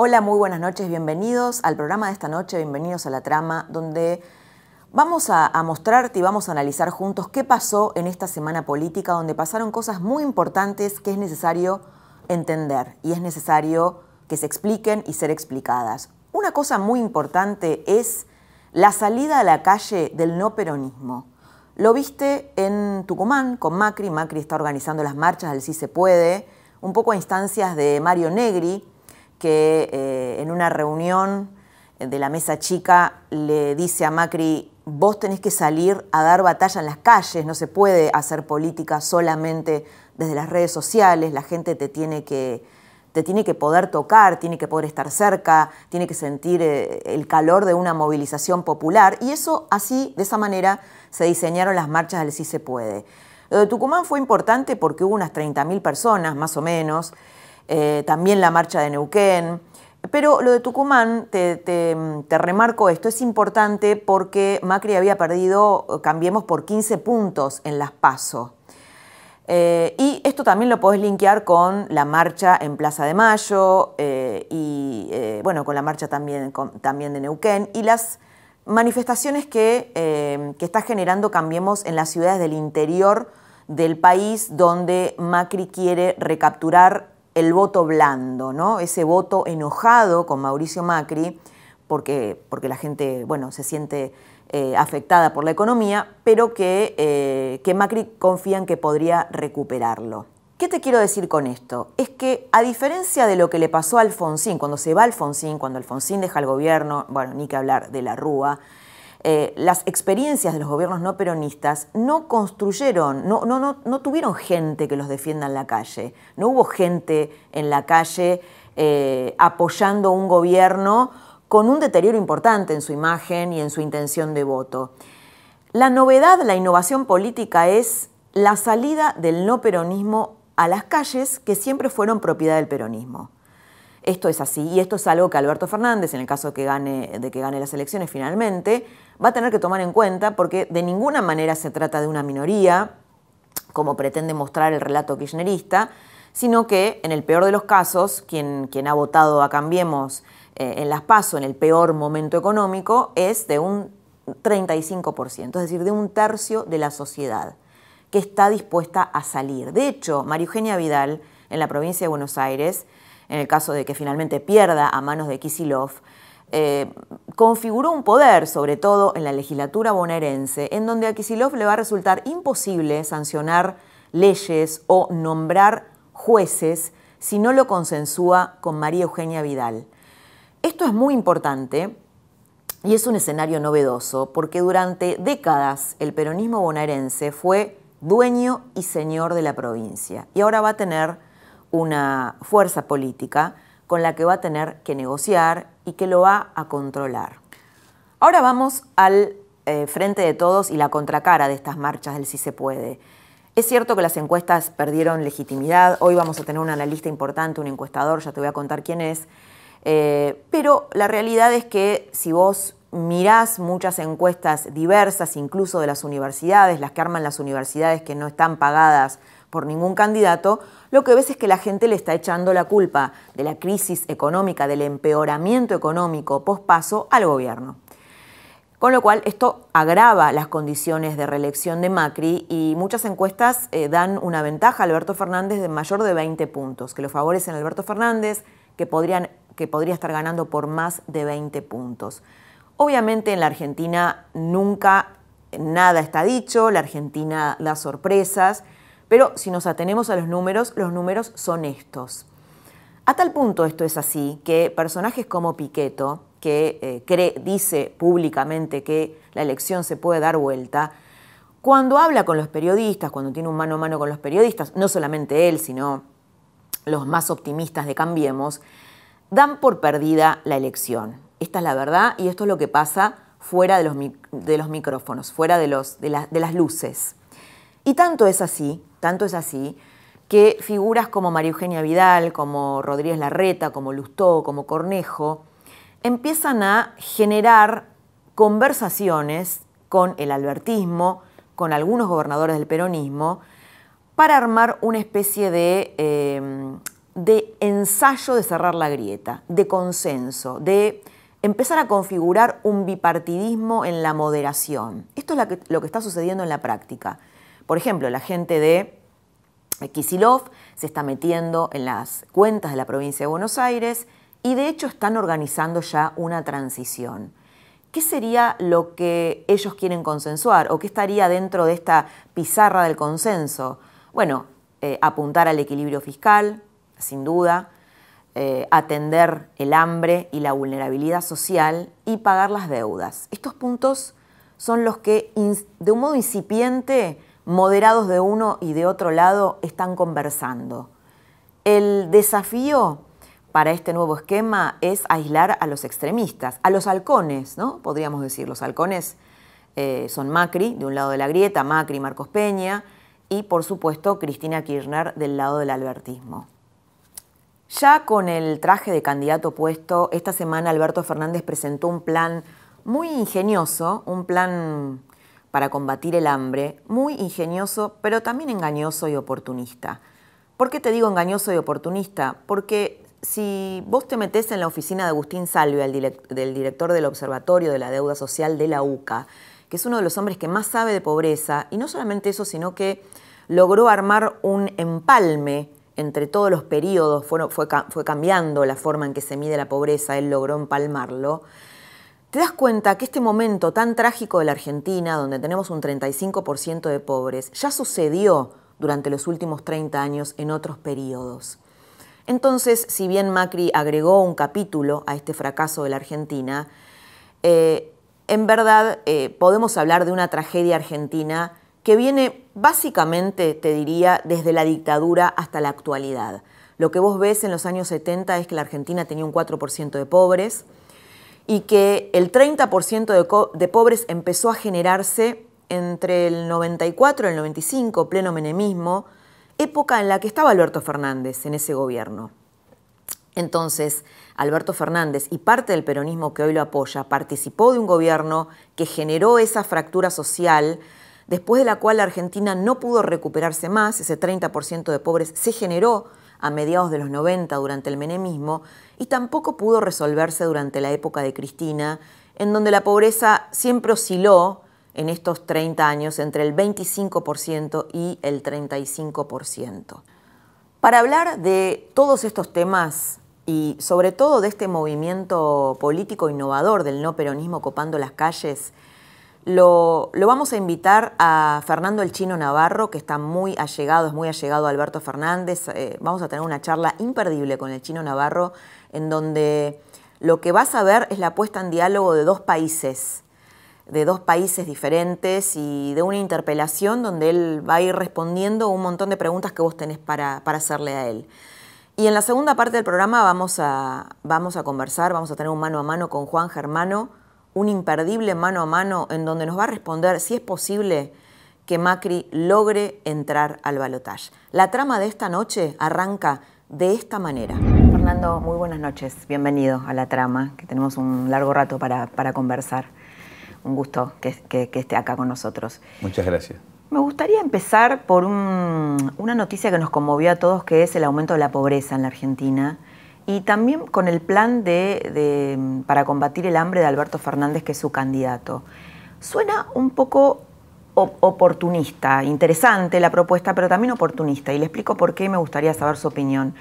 Hola, muy buenas noches, bienvenidos al programa de esta noche, bienvenidos a la trama, donde vamos a, mostrarte y vamos a analizar juntos qué pasó en esta semana política, donde pasaron cosas muy importantes que es necesario entender y es necesario que se expliquen y ser explicadas. Una cosa muy importante es la salida a la calle del no peronismo. Lo viste en Tucumán con Macri, Macri está organizando las marchas del Sí se puede, un poco a instancias de Mario Negri, que eh, en una reunión de la mesa chica le dice a Macri, vos tenés que salir a dar batalla en las calles, no se puede hacer política solamente desde las redes sociales, la gente te tiene que, te tiene que poder tocar, tiene que poder estar cerca, tiene que sentir eh, el calor de una movilización popular y eso así, de esa manera, se diseñaron las marchas del Sí se puede. Lo de Tucumán fue importante porque hubo unas 30.000 personas, más o menos, eh, también la marcha de Neuquén. Pero lo de Tucumán, te, remarco esto, es importante porque Macri había perdido, cambiemos, por 15 puntos en las PASO. Eh, y esto también lo podés linkear con la marcha en Plaza de Mayo eh, y, bueno, con la marcha también, también de Neuquén y las manifestaciones que, que está generando Cambiemos en las ciudades del interior del país donde Macri quiere recapturar el voto blando, ¿no? ese voto enojado con Mauricio Macri, porque, porque la gente bueno, se siente eh, afectada por la economía, pero que, eh, que Macri confía en que podría recuperarlo. ¿Qué te quiero decir con esto? Es que a diferencia de lo que le pasó a Alfonsín, cuando se va Alfonsín, cuando Alfonsín deja el gobierno, bueno, ni que hablar de la Rúa, eh, las experiencias de los gobiernos no peronistas no construyeron, no, tuvieron gente que los defienda en la calle, no hubo gente en la calle eh, apoyando un gobierno con un deterioro importante en su imagen y en su intención de voto. La novedad, la innovación política es la salida del no peronismo a las calles que siempre fueron propiedad del peronismo. Esto es así y esto es algo que Alberto Fernández, en el caso de que gane, las elecciones finalmente, va a tener que tomar en cuenta porque de ninguna manera se trata de una minoría, como pretende mostrar el relato kirchnerista, sino que en el peor de los casos, quien, quien ha votado a Cambiemos eh, en las PASO en el peor momento económico es de un 35%, es decir, de un tercio de la sociedad que está dispuesta a salir. De hecho, María Eugenia Vidal, en la provincia de Buenos Aires, en el caso de que finalmente pierda a manos de Kisilov, eh, configuró un poder, sobre todo en la legislatura bonaerense, en donde a Kisilov le va a resultar imposible sancionar leyes o nombrar jueces si no lo consensúa con María Eugenia Vidal. Esto es muy importante y es un escenario novedoso porque durante décadas el peronismo bonaerense fue dueño y señor de la provincia y ahora va a tener una fuerza política con la que va a tener que negociar y que lo va a controlar. Ahora vamos al eh, frente de todos y la contracara de estas marchas del Si se puede. Es cierto que las encuestas perdieron legitimidad, hoy vamos a tener un analista importante, un encuestador, ya te voy a contar quién es, eh, pero la realidad es que si vos mirás muchas encuestas diversas, incluso de las universidades, las que arman las universidades que no están pagadas por ningún candidato, lo que ves es que la gente le está echando la culpa de la crisis económica, del empeoramiento económico pospaso al gobierno. Con lo cual, esto agrava las condiciones de reelección de Macri y muchas encuestas eh, dan una ventaja a Alberto Fernández de mayor de 20 puntos, que lo favorecen a Alberto Fernández, que, podrían, que podría estar ganando por más de 20 puntos. Obviamente en la Argentina nunca nada está dicho, la Argentina da sorpresas pero si nos atenemos a los números, los números son estos. A tal punto esto es así que personajes como Piqueto, que eh, dice públicamente que la elección se puede dar vuelta, cuando habla con los periodistas, cuando tiene un mano a mano con los periodistas, no solamente él, sino los más optimistas de Cambiemos, dan por perdida la elección. Esta es la verdad y esto es lo que pasa fuera de los, micrófonos, fuera de las luces. Y tanto es así, tanto es así, que figuras como María Eugenia Vidal, como Rodríguez Larreta, como Lustó, como Cornejo, empiezan a generar conversaciones con el albertismo, con algunos gobernadores del peronismo, para armar una especie de, eh, de ensayo de cerrar la grieta, de consenso, de empezar a configurar un bipartidismo en la moderación. Esto es lo que, está sucediendo en la práctica. Por ejemplo, la gente de Kisilov se está metiendo en las cuentas de la provincia de Buenos Aires y de hecho están organizando ya una transición. ¿Qué sería lo que ellos quieren consensuar o qué estaría dentro de esta pizarra del consenso? Bueno, eh, apuntar al equilibrio fiscal, sin duda, eh, atender el hambre y la vulnerabilidad social y pagar las deudas. Estos puntos son los que, de un modo incipiente, moderados de uno y de otro lado, están conversando. El desafío para este nuevo esquema es aislar a los extremistas, a los halcones, ¿no? Podríamos decir, los halcones eh, son Macri, de un lado de la grieta, Macri, Marcos Peña, y por supuesto Cristina Kirchner del lado del albertismo. Ya con el traje de candidato puesto, esta semana Alberto Fernández presentó un plan muy ingenioso, un plan para combatir el hambre, muy ingenioso, pero también engañoso y oportunista. ¿Por qué te digo engañoso y oportunista? Porque si vos te metés en la oficina de Agustín Salvia, del director del Observatorio de la Deuda Social de la UCA, que es uno de los hombres que más sabe de pobreza, y no solamente eso, sino que logró armar un empalme entre todos los periodos, fue, fue, cambiando la forma en que se mide la pobreza, él logró empalmarlo, te das cuenta que este momento tan trágico de la Argentina, donde tenemos un 35% de pobres, ya sucedió durante los últimos 30 años en otros periodos. Entonces, si bien Macri agregó un capítulo a este fracaso de la Argentina, eh, en verdad eh, podemos hablar de una tragedia argentina que viene básicamente, te diría, desde la dictadura hasta la actualidad. Lo que vos ves en los años 70 es que la Argentina tenía un 4% de pobres y que el 30% de, pobres empezó a generarse entre el 94 y el 95, pleno menemismo, época en la que estaba Alberto Fernández en ese gobierno. Entonces, Alberto Fernández y parte del peronismo que hoy lo apoya participó de un gobierno que generó esa fractura social después de la cual la Argentina no pudo recuperarse más, ese 30% de pobres se generó a mediados de los 90 durante el menemismo y tampoco pudo resolverse durante la época de Cristina, en donde la pobreza siempre osciló en estos 30 años entre el 25% y el 35%. Para hablar de todos estos temas y sobre todo de este movimiento político innovador del no peronismo copando las calles, lo, vamos a invitar a Fernando el Chino Navarro, que está muy allegado, es muy allegado a Alberto Fernández. Eh, vamos a tener una charla imperdible con el Chino Navarro, en donde lo que vas a ver es la puesta en diálogo de dos países, de dos países diferentes y de una interpelación donde él va a ir respondiendo un montón de preguntas que vos tenés para, para hacerle a él. Y en la segunda parte del programa vamos a, vamos a conversar, vamos a tener un mano a mano con Juan Germano, un imperdible mano a mano en donde nos va a responder si es posible que Macri logre entrar al balotaje. La trama de esta noche arranca de esta manera. Fernando, muy buenas noches. Bienvenido a la trama, que tenemos un largo rato para, conversar. Un gusto que, esté acá con nosotros. Muchas gracias. Me gustaría empezar por una noticia que nos conmovió a todos, que es el aumento de la pobreza en la Argentina y también con el plan de, para combatir el hambre de Alberto Fernández, que es su candidato. Suena un poco oportunista, interesante la propuesta, pero también oportunista, y le explico por qué me gustaría saber su opinión.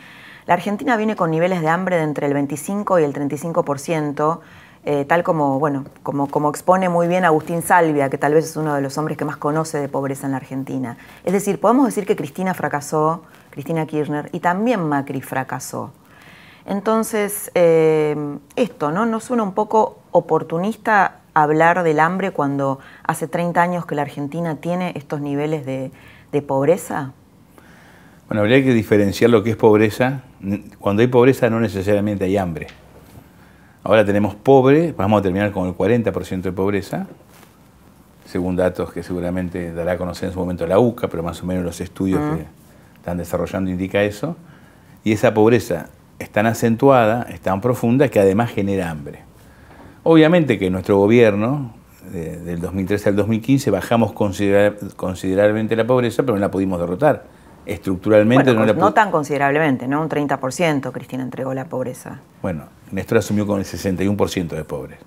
La Argentina viene con niveles de hambre de entre el 25 y el 35%, eh, tal como, bueno, como, como expone muy bien Agustín Salvia, que tal vez es uno de los hombres que más conoce de pobreza en la Argentina. Es decir, podemos decir que Cristina fracasó, Cristina Kirchner, y también Macri fracasó. Entonces, eh, esto, ¿no? Nos suena un poco oportunista hablar del hambre cuando hace 30 años que la Argentina tiene estos niveles de, pobreza? Bueno, habría que diferenciar lo que es pobreza. Cuando hay pobreza no necesariamente hay hambre. Ahora tenemos pobre, vamos a terminar con el 40% de pobreza, según datos que seguramente dará a conocer en su momento la UCA, pero más o menos los estudios que están desarrollando indica eso. Y esa pobreza es tan acentuada, es tan profunda, que además genera hambre. Obviamente que nuestro gobierno, del 2013 al 2015, bajamos considerablemente la pobreza, pero no la pudimos derrotar. Estructuralmente no la No tan considerablemente, ¿no? Un 30% Cristina entregó la pobreza. Bueno, Néstor asumió con el 61% de pobres.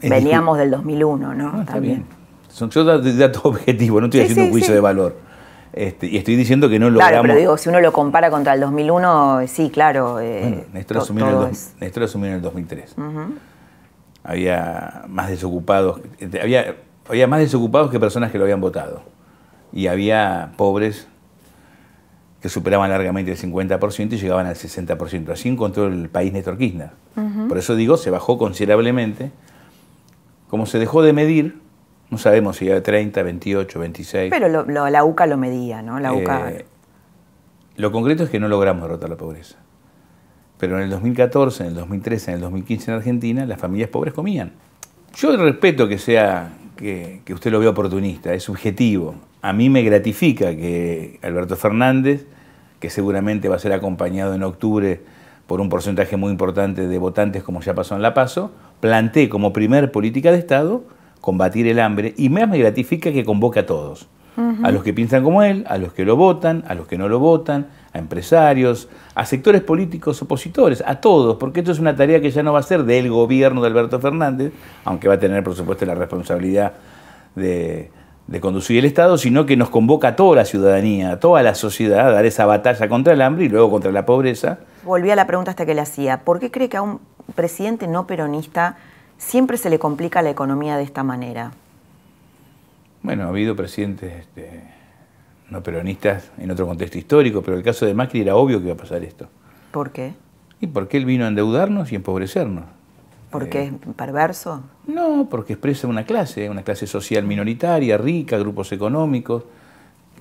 Veníamos del 2001, ¿no? está bien. Son datos objetivos, no estoy haciendo un juicio de valor. Este, y estoy diciendo que no logramos... Claro, pero digo, si uno lo compara contra el 2001, sí, claro. Eh, Néstor, asumió en el 2003. Había más desocupados, había, había más desocupados que personas que lo habían votado. Y había pobres que superaban largamente el 50% y llegaban al 60%. Así encontró el país Néstor Kirchner. Por eso digo, se bajó considerablemente. Como se dejó de medir, no sabemos si era 30, 28, 26. Pero la UCA lo medía, ¿no? La UCA... Eh, lo concreto es que no logramos derrotar la pobreza. Pero en el 2014, en el 2013, en el 2015 en Argentina, las familias pobres comían. Yo respeto que sea que, que usted lo vea oportunista, es subjetivo. A mí me gratifica que Alberto Fernández, que seguramente va a ser acompañado en octubre por un porcentaje muy importante de votantes como ya pasó en La Paso, plantee como primer política de Estado combatir el hambre y más me gratifica que convoque a todos. A los que piensan como él, a los que lo votan, a los que no lo votan, a empresarios, a sectores políticos opositores, a todos, porque esto es una tarea que ya no va a ser del gobierno de Alberto Fernández, aunque va a tener por supuesto la responsabilidad de, de conducir el Estado, sino que nos convoca a toda la ciudadanía, a toda la sociedad a dar esa batalla contra el hambre y luego contra la pobreza. Volví a la pregunta hasta que le hacía, ¿por qué cree que a un presidente no peronista siempre se le complica la economía de esta manera. Bueno, ha habido presidentes este, no peronistas en otro contexto histórico, pero el caso de Macri era obvio que iba a pasar esto. ¿Por qué? Y porque él vino a endeudarnos y empobrecernos. ¿Por qué es perverso? No, porque expresa una clase, una clase social minoritaria, rica, grupos económicos.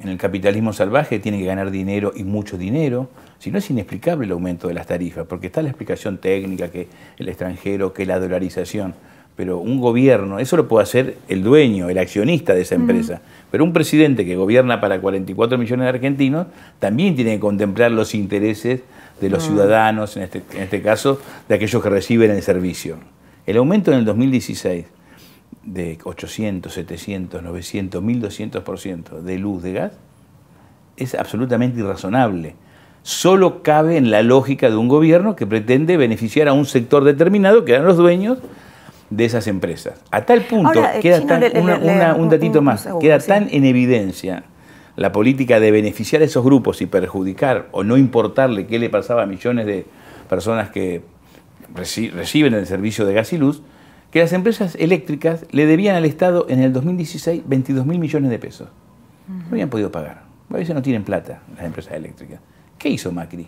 En el capitalismo salvaje tiene que ganar dinero y mucho dinero. Si no es inexplicable el aumento de las tarifas, porque está la explicación técnica, que el extranjero, que la dolarización, pero un gobierno, eso lo puede hacer el dueño, el accionista de esa empresa, pero un presidente que gobierna para 44 millones de argentinos también tiene que contemplar los intereses de los ciudadanos, en este, en este caso de aquellos que reciben el servicio. El aumento en el 2016 de 800, 700, 900, 1200% de luz, de gas, es absolutamente irrazonable solo cabe en la lógica de un gobierno que pretende beneficiar a un sector determinado, que eran los dueños de esas empresas. A tal punto, eh, queda tan, un datito más, queda tan en evidencia la política de beneficiar a esos grupos y perjudicar o no importarle qué le pasaba a millones de personas que reciben el servicio de gas y luz, que las empresas eléctricas le debían al Estado en el 2016 22 mil millones de pesos. No habían podido pagar. A veces no tienen plata las empresas eléctricas. ¿Qué hizo Macri?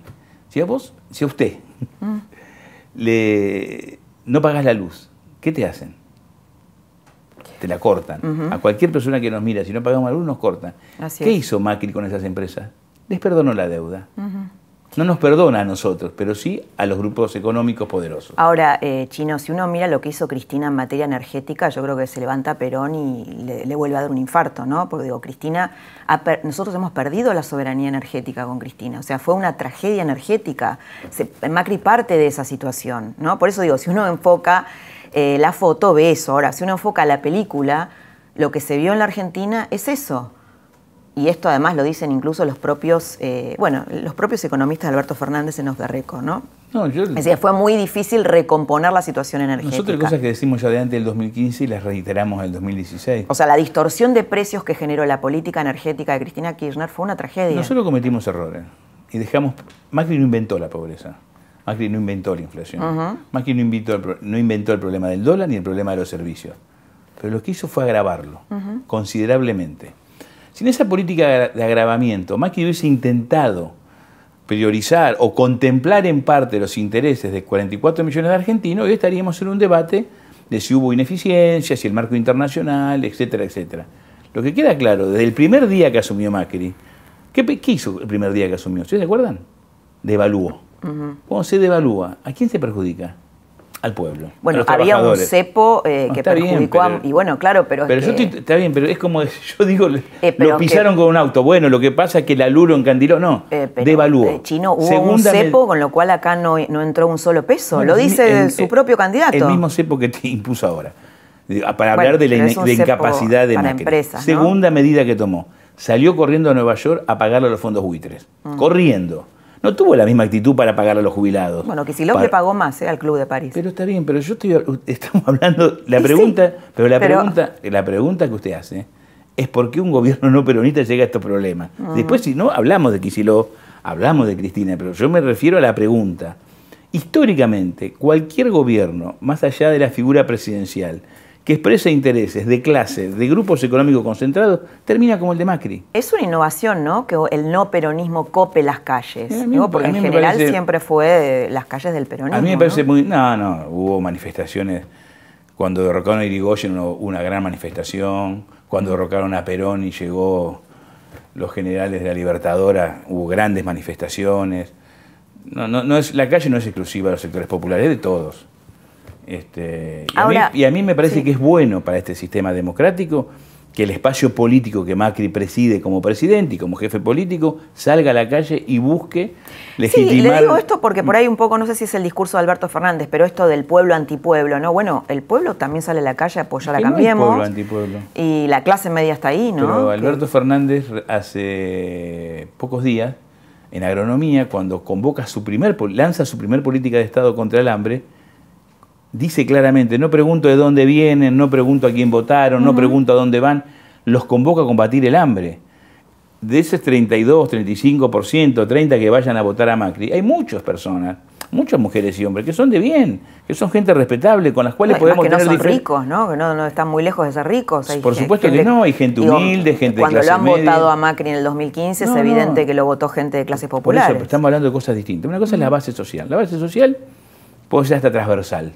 Si a vos, si a usted mm. le, no pagas la luz, ¿qué te hacen? Te la cortan. A cualquier persona que nos mira, si no pagamos la luz, nos cortan. ¿Qué hizo Macri con esas empresas? Les perdonó la deuda no nos perdona a nosotros, pero sí a los grupos económicos poderosos. Ahora, eh, Chino, si uno mira lo que hizo Cristina en materia energética, yo creo que se levanta Perón y le, vuelve a dar un infarto, ¿no? Porque digo, Cristina, nosotros hemos perdido la soberanía energética con Cristina, o sea, fue una tragedia energética. Macri parte de esa situación, ¿no? Por eso digo, si uno enfoca eh, la foto, ve eso. Ahora, si uno enfoca la película, lo que se vio en la Argentina es eso y esto además lo dicen incluso los propios, eh, bueno, los propios economistas de Alberto Fernández en Osberreco, ¿no? No, yo, es decir, fue muy difícil recomponer la situación energética. Nosotros cosas que decimos ya de antes del 2015 y las reiteramos en el 2016. O sea, la distorsión de precios que generó la política energética de Cristina Kirchner fue una tragedia. Nosotros cometimos errores y dejamos... Macri no inventó la pobreza. Macri no inventó la inflación. Macri no inventó, el, no inventó el problema del dólar ni el problema de los servicios. Pero lo que hizo fue agravarlo considerablemente. Sin esa política de agravamiento, Macri hubiese intentado priorizar o contemplar en parte los intereses de 44 millones de argentinos, hoy estaríamos en un debate de si hubo ineficiencia, si el marco internacional, etcétera, etcétera. Lo que queda claro, desde el primer día que asumió Macri, ¿qué, hizo el primer día que asumió? ¿Ustedes se acuerdan? Devaluó. ¿Cómo se devalúa? ¿A quién se perjudica? Al pueblo. Bueno, había un cepo eh, que perjudicó a, Y bueno, claro, pero. Pero yo está bien, pero es como yo digo, eh, lo pisaron con un auto. Bueno, lo que pasa es que la Luro encandiló. No, eh, devaluó. Chino, hubo un cepo, con lo cual acá no, no entró un solo peso. lo dice su propio candidato. El mismo cepo que te impuso ahora. Para hablar de la incapacidad de para empresas, Segunda medida que tomó. Salió corriendo a Nueva York a pagarle a los fondos buitres. Mm. Corriendo no tuvo la misma actitud para pagar a los jubilados. Bueno, que si le pagó más ¿eh? al Club de París. Pero está bien, pero yo estoy, estamos hablando, la pregunta, pero la pregunta, la pregunta que usted hace es por qué un gobierno no peronista llega a estos problemas. Después, si no, hablamos de Kicillof, hablamos de Cristina, pero yo me refiero a la pregunta. Históricamente, cualquier gobierno, más allá de la figura presidencial, que expresa intereses de clase, de grupos económicos concentrados, termina como el de Macri. Es una innovación, ¿no? Que el no peronismo cope las calles. porque en general siempre fue las calles del peronismo. A mí me parece muy. No, no, hubo manifestaciones. Cuando derrocaron a Irigoyen hubo una gran manifestación. Cuando derrocaron a Perón y llegó los generales de la Libertadora, hubo grandes manifestaciones. No, no, no es, la calle no es exclusiva de los sectores populares, es de todos. Este, y, a mí, me parece que es bueno para este sistema democrático que el espacio político que Macri preside como presidente y como jefe político salga a la calle y busque legitimar... Sí, le digo esto porque por ahí un poco, no sé si es el discurso de Alberto Fernández, pero esto del pueblo antipueblo, ¿no? Bueno, el pueblo también sale a la calle a apoyar a Cambiemos. pueblo antipueblo. Y la clase media está ahí, ¿no? Pero Alberto Fernández hace pocos días, en agronomía, cuando convoca su primer, lanza su primer política de Estado contra el hambre, dice claramente, no pregunto de dónde vienen, no pregunto a quién votaron, no pregunto a dónde van, los convoca a combatir el hambre. De ese 32, 35%, 30% que vayan a votar a Macri, hay muchas personas, muchas mujeres y hombres, que son de bien, que son gente respetable, con las cuales podemos que no son ricos, ¿no? Que no, están muy lejos de ser ricos. Por supuesto que no, hay gente humilde, gente de Cuando lo han votado a Macri en el 2015 es evidente que lo votó gente de clases populares. Por estamos hablando de cosas distintas. Una cosa es la base social. La base social puede ser hasta transversal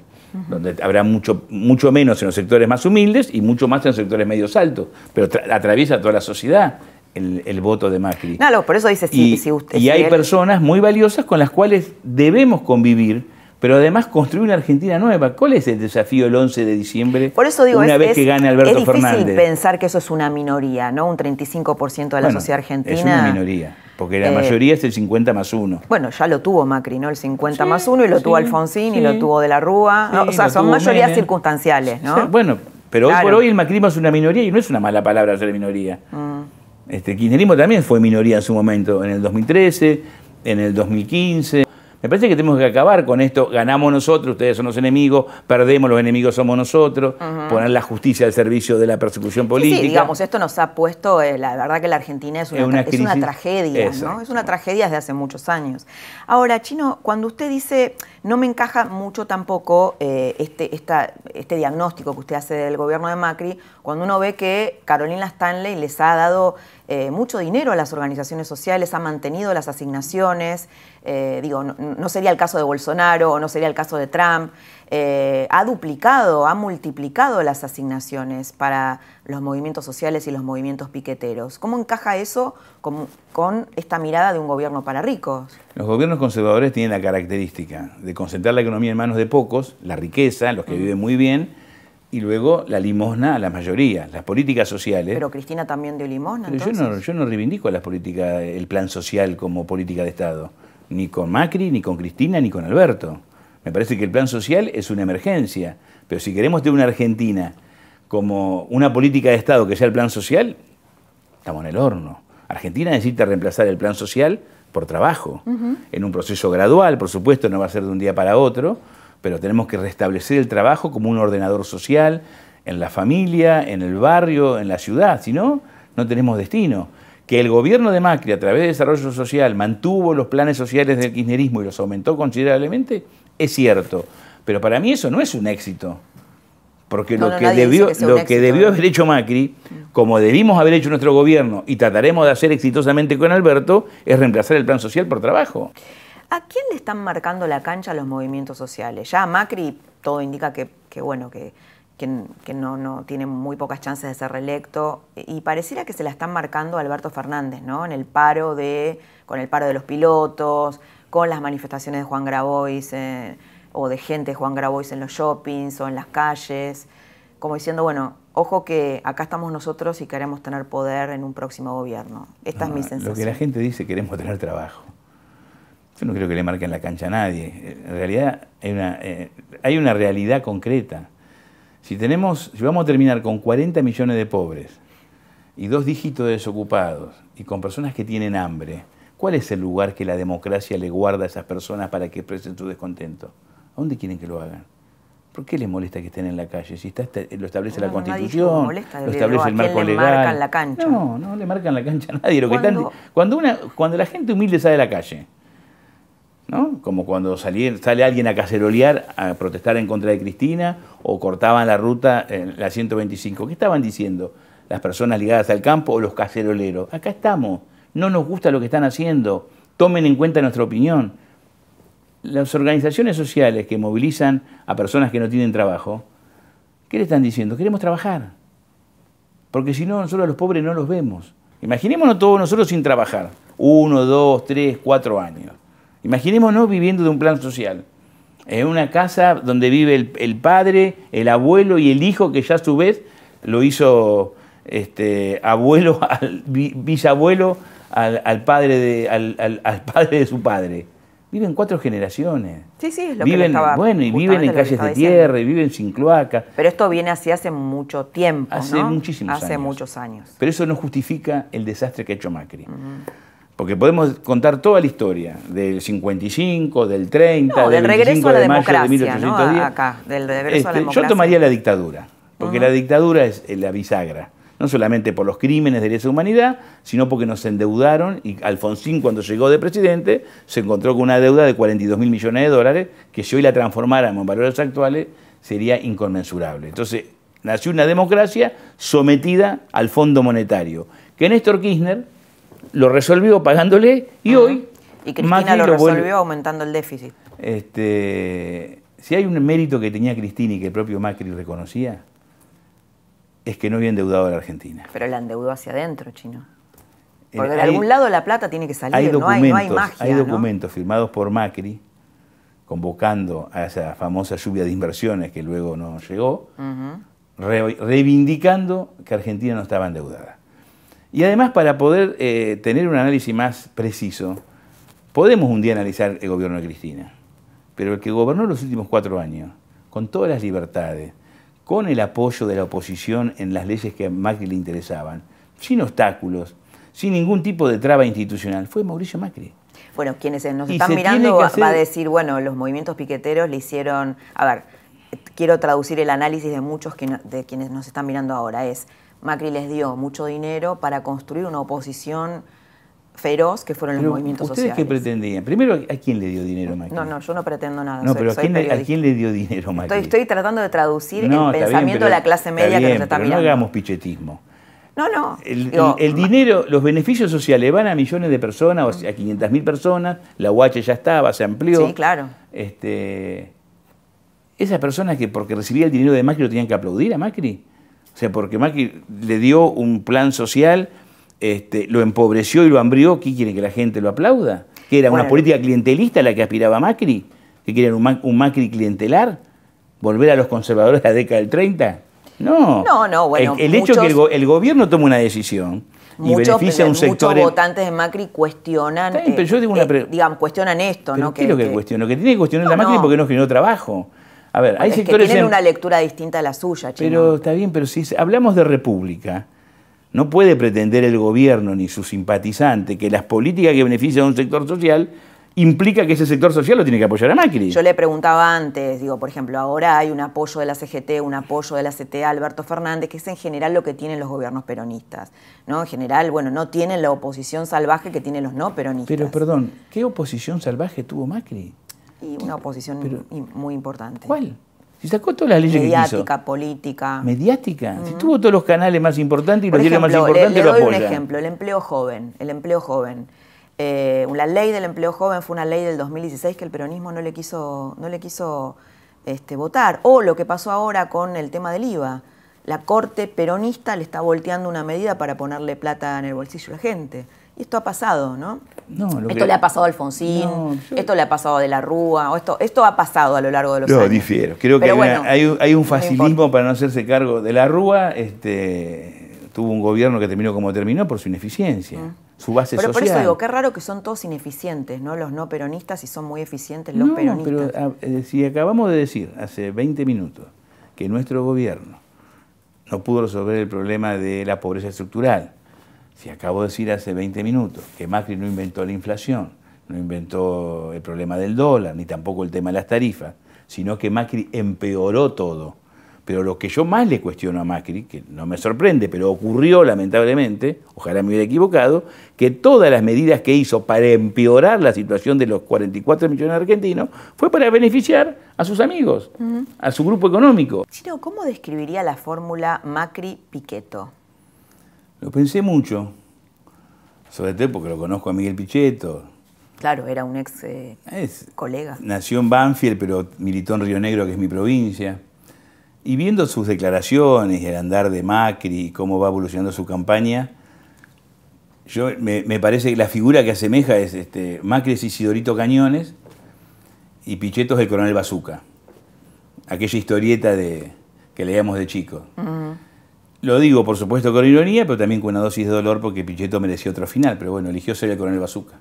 donde habrá mucho, mucho menos en los sectores más humildes y mucho más en los sectores medios altos, pero atraviesa toda la sociedad. El, voto de Macri. No, por eso dice sí, si usted. Y hay personas muy valiosas con las cuales debemos convivir, pero además construir una Argentina nueva. ¿Cuál es el desafío el 11 de diciembre? Por eso digo, una vez que gane Alberto es difícil pensar que eso es una minoría, ¿no? Un 35% de la sociedad argentina. Es una minoría. Porque la eh, mayoría es el 50 más 1. Bueno, ya lo tuvo Macri, ¿no? El 50 más 1 y lo tuvo Alfonsín y lo tuvo de la Rúa. o sea, son mayorías circunstanciales, ¿no? bueno, pero hoy por hoy el macrismo es una minoría y no es una mala palabra ser minoría. Mm. Este, el kirchnerismo también fue minoría en su momento, en el 2013, en el 2015. Me parece que tenemos que acabar con esto, ganamos nosotros, ustedes son los enemigos, perdemos, los enemigos somos nosotros, poner la justicia al servicio de la persecución política. Sí, digamos, esto nos ha puesto, eh, la verdad que la Argentina es una, es una, tragedia, ¿no? Es una tragedia desde hace muchos años. Ahora, Chino, cuando usted dice, no me encaja mucho tampoco eh, este, este diagnóstico que usted hace del gobierno de Macri, cuando uno ve que Carolina Stanley les ha dado eh, mucho dinero a las organizaciones sociales, ha mantenido las asignaciones, eh, digo, no, sería el caso de Bolsonaro o no sería el caso de Trump, eh, ha duplicado, ha multiplicado las asignaciones para los movimientos sociales y los movimientos piqueteros. ¿Cómo encaja eso con, con esta mirada de un gobierno para ricos? Los gobiernos conservadores tienen la característica de concentrar la economía en manos de pocos, la riqueza, los que viven muy bien, y luego la limosna a la mayoría, las políticas sociales. Pero Cristina también dio limosna. Pero yo no, yo no reivindico las políticas, el plan social como política de Estado, ni con Macri, ni con Cristina, ni con Alberto. Me parece que el plan social es una emergencia, pero si queremos tener una Argentina como una política de Estado que sea el plan social, estamos en el horno. Argentina necesita reemplazar el plan social por trabajo, en un proceso gradual, por supuesto, no va a ser de un día para otro, pero tenemos que restablecer el trabajo como un ordenador social en la familia, en el barrio, en la ciudad, si no, no tenemos destino. Que el gobierno de Macri, a través de desarrollo social, mantuvo los planes sociales del kirchnerismo y los aumentó considerablemente, es cierto. Pero para mí eso no es un éxito. Porque lo, que, debió, lo que debió haber hecho Macri, como debimos haber hecho nuestro gobierno y trataremos de hacer exitosamente con Alberto, es reemplazar el plan social por trabajo. ¿A quién le están marcando la cancha los movimientos sociales? Ya Macri todo indica que, bueno, que, que, no, no, tiene muy pocas chances de ser reelecto. Y pareciera que se la están marcando a Alberto Fernández, ¿no? En el paro de, con el paro de los pilotos, con las manifestaciones de Juan Grabois eh, o de gente de Juan Grabois en los shoppings o en las calles, como diciendo, bueno, ojo que acá estamos nosotros y queremos tener poder en un próximo gobierno. Esta es mi sensación. Lo que la gente dice, queremos tener trabajo. Yo no creo que le marquen la cancha a nadie. En realidad hay una, eh, hay una realidad concreta. Si, tenemos, si vamos a terminar con 40 millones de pobres y dos dígitos de desocupados y con personas que tienen hambre, ¿cuál es el lugar que la democracia le guarda a esas personas para que expresen su descontento? ¿A dónde quieren que lo hagan? ¿Por qué les molesta que estén en la calle? Si está, lo establece la Constitución, lo establece el marco legal. Le marcan la cancha? No, no le marcan la cancha a nadie. Lo que cuando, una, cuando la gente humilde sale a la calle, ¿no? Como cuando sale alguien a cacerolear, a protestar en contra de Cristina, o cortaban la ruta en la 125. ¿Qué estaban diciendo? Las personas ligadas al campo o los caceroleros. Acá estamos. No nos gusta lo que están haciendo. Tomen en cuenta nuestra opinión las organizaciones sociales que movilizan a personas que no tienen trabajo, ¿qué le están diciendo? Queremos trabajar. Porque si no, nosotros a los pobres no los vemos. Imaginémonos todos nosotros sin trabajar. Uno, dos, tres, cuatro años. Imaginémonos viviendo de un plan social. En una casa donde vive el, padre, el abuelo y el hijo, que ya a su vez lo hizo este, abuelo, al, bisabuelo al, padre de, al padre de su padre viven cuatro generaciones. Sí, sí, es lo viven, que estaba, Bueno, y viven en calles de tierra, y viven sin cloaca. Pero esto viene así hace mucho tiempo, Hace muchísimos años. Hace muchos años. Pero eso no justifica el desastre que ha hecho Macri. Porque podemos contar toda la historia del 55, del 30, del, del regreso a la de mayo democracia, de 1810. ¿no? Acá, del regreso a la este, democracia. Yo tomaría la dictadura, porque la dictadura es la bisagra no solamente por los crímenes de lesa humanidad, sino porque nos endeudaron y Alfonsín cuando llegó de presidente se encontró con una deuda de 42 mil millones de dólares que si hoy la transformáramos en valores actuales sería inconmensurable. Entonces nació una democracia sometida al Fondo Monetario, que Néstor Kirchner lo resolvió pagándole y hoy... Y Cristina lo, resolvió aumentando el déficit. Este, si hay un mérito que tenía Cristina y que el propio Macri reconocía, es que no había endeudado a la Argentina. Pero la endeudó hacia adentro, chino. Porque de algún lado la plata tiene que salir, no, hay, no, hay, magia. Hay documentos firmados por Macri convocando a esa famosa lluvia de inversiones que luego no llegó, reivindicando que Argentina no estaba endeudada. Y además, para poder eh, tener un análisis más preciso, podemos un día analizar el gobierno de Cristina, pero el que gobernó los últimos cuatro años, con todas las libertades, con el apoyo de la oposición en las leyes que a Macri le interesaban, sin obstáculos, sin ningún tipo de traba institucional, fue Mauricio Macri. Bueno, quienes nos están mirando va a decir, bueno, los movimientos piqueteros le hicieron, a ver, quiero traducir el análisis de muchos de quienes nos están mirando ahora, es Macri les dio mucho dinero para construir una oposición feroz que fueron los movimientos ¿ustedes sociales. qué pretendían? Primero, ¿a quién le dio dinero Macri? No, no, yo no pretendo nada. No, pero ¿a, quién le, dio dinero Macri? Estoy, tratando de traducir el pensamiento de la clase media que nos está mirando. No hagamos pichetismo. No, no. El, dinero, los beneficios sociales van a millones de personas, o sea, a 500 mil personas, la UH ya estaba, se amplió. Sí, claro. Este, esas personas que porque recibía el dinero de Macri lo tenían que aplaudir a Macri. O sea, porque Macri le dio un plan social este, lo empobreció y lo hambrió, ¿qué quiere que la gente lo aplauda? ¿Que era una política clientelista la que aspiraba Macri? ¿Que quieren un, Macri clientelar? ¿Volver a los conservadores de la década del 30? No. No, no, bueno. El, hecho que el, gobierno tome una decisión y beneficia a un sector. Muchos votantes de Macri cuestionan. pero yo digo una eh, digamos, cuestionan esto, ¿no? ¿Qué es lo que, cuestiona? Que tiene que cuestionar la Macri porque no generó trabajo. A ver, hay sectores. Que tienen una lectura distinta a la suya, Chino. Pero está bien, pero si hablamos de república, no puede pretender el gobierno ni su simpatizante que las políticas que benefician a un sector social implica que ese sector social lo tiene que apoyar a Macri. Yo le preguntaba antes, digo, por ejemplo, ahora hay un apoyo de la CGT, un apoyo de la CTA Alberto Fernández, que es en general lo que tienen los gobiernos peronistas. ¿no? En general, bueno, no tienen la oposición salvaje que tienen los no peronistas. Pero perdón, ¿qué oposición salvaje tuvo Macri? Y una oposición muy importante. ¿Cuál? Si sacó todas las leyes Mediática, política. ¿Mediática? Si tuvo todos los canales más importantes y los diarios más importantes le, le doy un ejemplo, el empleo joven. El empleo joven. Eh, la ley del empleo joven fue una ley del 2016 que el peronismo no le quiso, no le quiso este, votar. O lo que pasó ahora con el tema del IVA. La Corte peronista le está volteando una medida para ponerle plata en el bolsillo a la gente. Y esto ha pasado, ¿no? No, lo esto que- le ha pasado a Alfonsín, No, yo- esto le ha pasado a De la Rúa, o esto, esto ha pasado a lo largo de los Yo años. difiero. Creo que Pero hay, una- bueno, hay un- hay un facilismo para no hacerse cargo de la Rúa. Este, tuvo un gobierno que terminó como terminó por su ineficiencia, su base Pero por social. eso digo, qué raro que son todos ineficientes, ¿no? Los no peronistas y son muy eficientes los no, peronistas. pero ah, si acabamos de decir hace 20 minutos que nuestro gobierno no pudo resolver el problema de la pobreza estructural, si acabo de decir hace 20 minutos que Macri no inventó la inflación, no inventó el problema del dólar, ni tampoco el tema de las tarifas, sino que Macri empeoró todo. Pero lo que yo más le cuestiono a Macri, que no me sorprende, pero ocurrió lamentablemente, ojalá me hubiera equivocado, que todas las medidas que hizo para empeorar la situación de los 44 millones de argentinos fue para beneficiar a sus amigos, a su grupo económico. Chino, ¿cómo describiría la fórmula Macri-Piqueto? Lo pensé mucho, sobre todo porque lo conozco a Miguel Pichetto. Claro, era un ex eh, Es, colega. nació en Banfield, pero militó en Río Negro, que es mi provincia. Y viendo sus declaraciones y el andar de Macri y cómo va evolucionando su campaña, yo, me, me parece que la figura que asemeja es este, Macri es Isidorito Cañones y Pichetto es el coronel Bazooka. Aquella historieta de, que leíamos de chico. Lo digo, por supuesto, con ironía, pero también con una dosis de dolor porque Pichetto mereció otro final. Pero bueno, eligió ser el coronel Bazooka.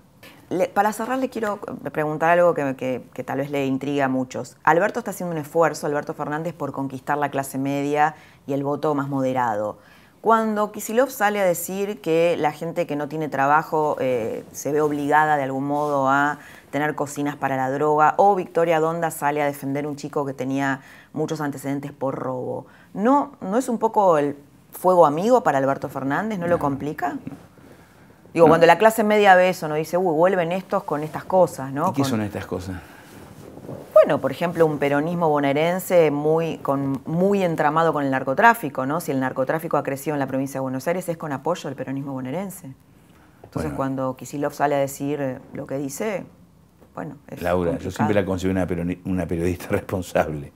Para cerrar, le quiero preguntar algo que, que- que tal vez le intriga a muchos. Alberto está haciendo un esfuerzo, Alberto Fernández, por conquistar la clase media y el voto más moderado. Cuando Kisilov sale a decir que la gente que no tiene trabajo eh, se ve obligada de algún modo a tener cocinas para la droga, o Victoria Donda sale a defender un chico que tenía muchos antecedentes por robo, ¿no, no es un poco el fuego amigo para Alberto Fernández? ¿No, lo complica? Digo, cuando la clase media ve eso, no dice, uy, vuelven estos con estas cosas, ¿no? ¿Y qué Con- son estas cosas? Bueno, por ejemplo, un peronismo bonaerense muy, con, muy entramado con el narcotráfico, ¿no? Si el narcotráfico ha crecido en la provincia de Buenos Aires es con apoyo del peronismo bonaerense. Entonces, Bueno. cuando Kisilov sale a decir eh, lo que dice, bueno, es Laura, yo complicado. siempre la considero una, una periodista responsable.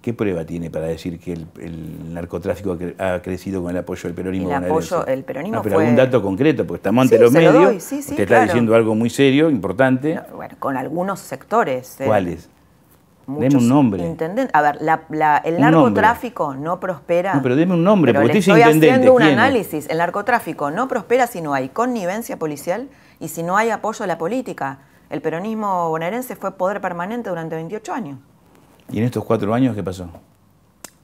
¿Qué prueba tiene para decir que el, el narcotráfico ha, cre- ha crecido con el apoyo del peronismo? El apoyo- el peronismo No, pero fue- algún dato concreto, porque estamos ante Sí, los lo medios. doy, sí, sí, Usted claro. está diciendo algo muy serio, importante. No, bueno, con algunos sectores. eh, ¿Cuáles? Deme un nombre. intenden- A ver, la- la- el narcotráfico no prospera. No, pero deme un nombre, porque usted es estoy intendente, haciendo un análisis. El narcotráfico no prospera si no hay connivencia policial y si no hay apoyo a la política. El peronismo bonaerense fue poder permanente durante 28 años. ¿Y en estos cuatro años qué pasó?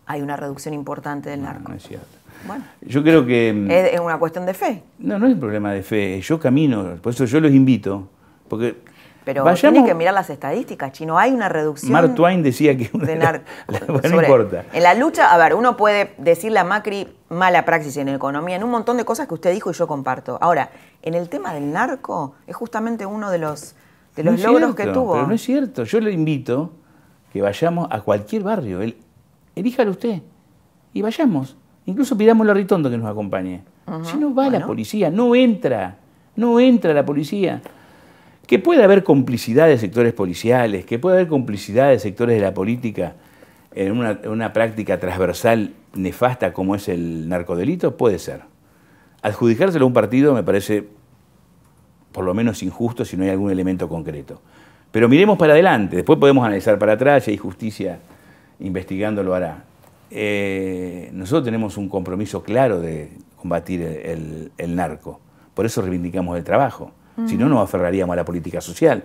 Hay una reducción importante del narco. no es cierto. Bueno, Yo creo que... mm, es, una cuestión de fe. No, no es un problema de fe. Yo camino, por eso yo los invito. Porque Pero vayamos- tiene que mirar las estadísticas, chino. Hay una reducción. Mark Twain decía que una de las- nar- bueno, no sobre- importa. En la lucha, a ver, uno puede decirle a Macri mala praxis en economía, en un montón de cosas que usted dijo y yo comparto. Ahora, en el tema del narco, es justamente uno de los, de los logros que tuvo. Pero no es cierto. Yo le invito que vayamos a cualquier barrio. El- elíjalo usted y vayamos. Incluso pidámosle a Ritondo que nos acompañe. Si no va la policía, no entra. No entra la policía. Que puede haber complicidad de sectores policiales, que puede haber complicidad de sectores de la política en una, en una práctica transversal nefasta como es el narcodelito, puede ser. Adjudicárselo a un partido me parece por lo menos injusto si no hay algún elemento concreto. Pero miremos para adelante, después podemos analizar para atrás, y hay justicia investigando lo hará. Eh, nosotros tenemos un compromiso claro de combatir el, narco, por eso reivindicamos el trabajo, si no nos aferraríamos a la política social.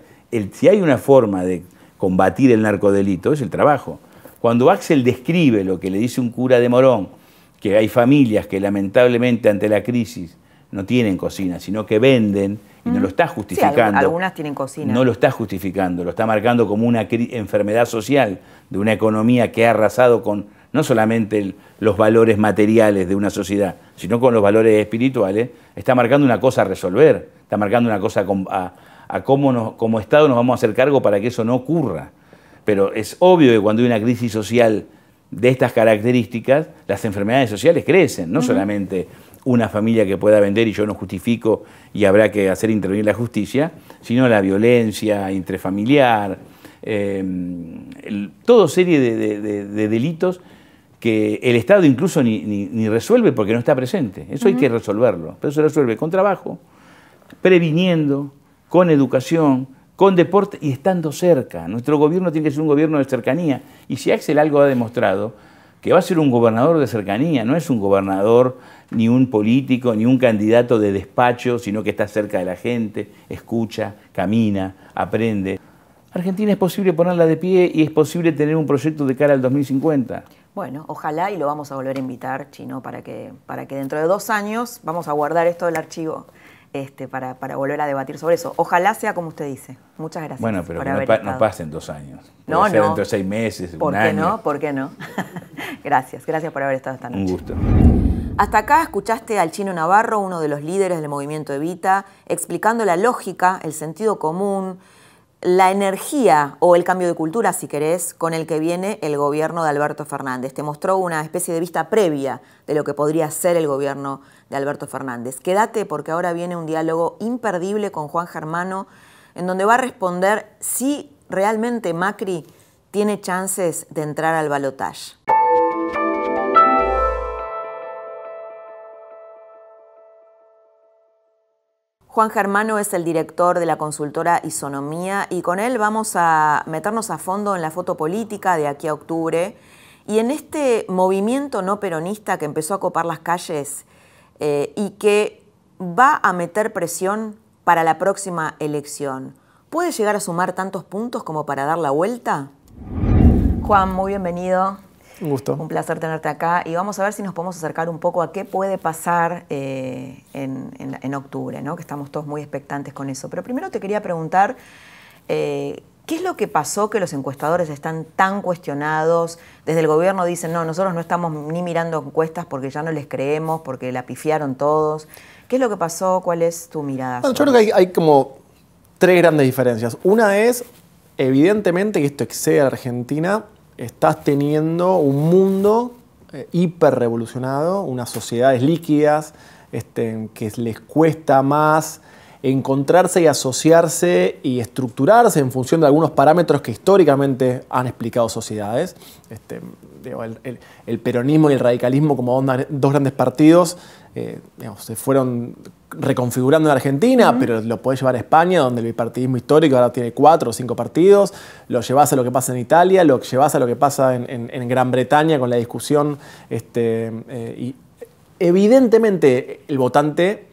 Si hay una forma de combatir el narcodelito es el trabajo. Cuando Axel describe lo que le dice un cura de Morón, que hay familias que lamentablemente ante la crisis no tienen cocina, sino que venden y no lo está justificando. algu- algunas tienen cocina. No lo está justificando, lo está marcando como una enfermedad social de una economía que ha arrasado con no solamente los valores materiales de una sociedad, sino con los valores espirituales, está marcando una cosa a resolver, está marcando una cosa a cómo nos- como Estado nos vamos a hacer cargo para que eso no ocurra. Pero es obvio que cuando hay una crisis social de estas características, las enfermedades sociales crecen, no solamente una familia que pueda vender y yo no justifico y habrá que hacer intervenir la justicia, sino la violencia intrafamiliar, eh, todo serie de, delitos que el Estado incluso ni, resuelve porque no está presente. Eso hay que resolverlo. Pero se resuelve con trabajo, previniendo, con educación, con deporte y estando cerca. Nuestro gobierno tiene que ser un gobierno de cercanía. Y si Axel algo ha demostrado, que va a ser un gobernador de cercanía, no es un gobernador ni un político, ni un candidato de despacho, sino que está cerca de la gente, escucha, camina, aprende. Argentina es posible ponerla de pie y es posible tener un proyecto de cara al 2050. Bueno, ojalá y lo vamos a volver a invitar, Chino, para que, para que dentro de dos años vamos a guardar esto del archivo este, para, volver a debatir sobre eso. Ojalá sea como usted dice. Muchas gracias. Bueno, pero que no, pasen dos años. no, no. Dentro de seis meses, ¿Por qué no? ¿Por qué no? gracias, gracias por haber estado esta noche. Un gusto. Hasta acá escuchaste al chino Navarro, uno de los líderes del movimiento Evita, explicando la lógica, el sentido común, la energía o el cambio de cultura, si querés, con el que viene el gobierno de Alberto Fernández. Te mostró una especie de vista previa de lo que podría ser el gobierno de Alberto Fernández. Quédate porque ahora viene un diálogo imperdible con Juan Germano, en donde va a responder si realmente Macri tiene chances de entrar al balotaje. Juan Germano es el director de la consultora Isonomía y con él vamos a meternos a fondo en la foto política de aquí a octubre y en este movimiento no peronista que empezó a copar las calles eh, y que va a meter presión para la próxima elección. ¿Puede llegar a sumar tantos puntos como para dar la vuelta? Juan, muy bienvenido. Un gusto. Un placer tenerte acá y vamos a ver si nos podemos acercar un poco a qué puede pasar eh, en, octubre, ¿no? que estamos todos muy expectantes con eso. Pero primero te quería preguntar, eh, ¿qué es lo que pasó que los encuestadores están tan cuestionados? Desde el gobierno dicen, no, nosotros no estamos ni mirando encuestas porque ya no les creemos, porque la pifiaron todos. ¿Qué es lo que pasó? ¿Cuál es tu mirada? yo creo que hay, hay como tres grandes diferencias. Una es, evidentemente, que esto excede a Argentina estás teniendo un mundo eh, hiper revolucionado, unas sociedades líquidas este, que les cuesta más encontrarse y asociarse y estructurarse en función de algunos parámetros que históricamente han explicado sociedades. Este, el, peronismo y el radicalismo como dos grandes partidos eh, se fueron reconfigurando en Argentina, pero lo podés llevar a España, donde el bipartidismo histórico ahora tiene cuatro o cinco partidos, lo llevas a lo que pasa en Italia, lo llevas a lo que pasa en, Gran Bretaña con la discusión. Este, eh, y evidentemente el votante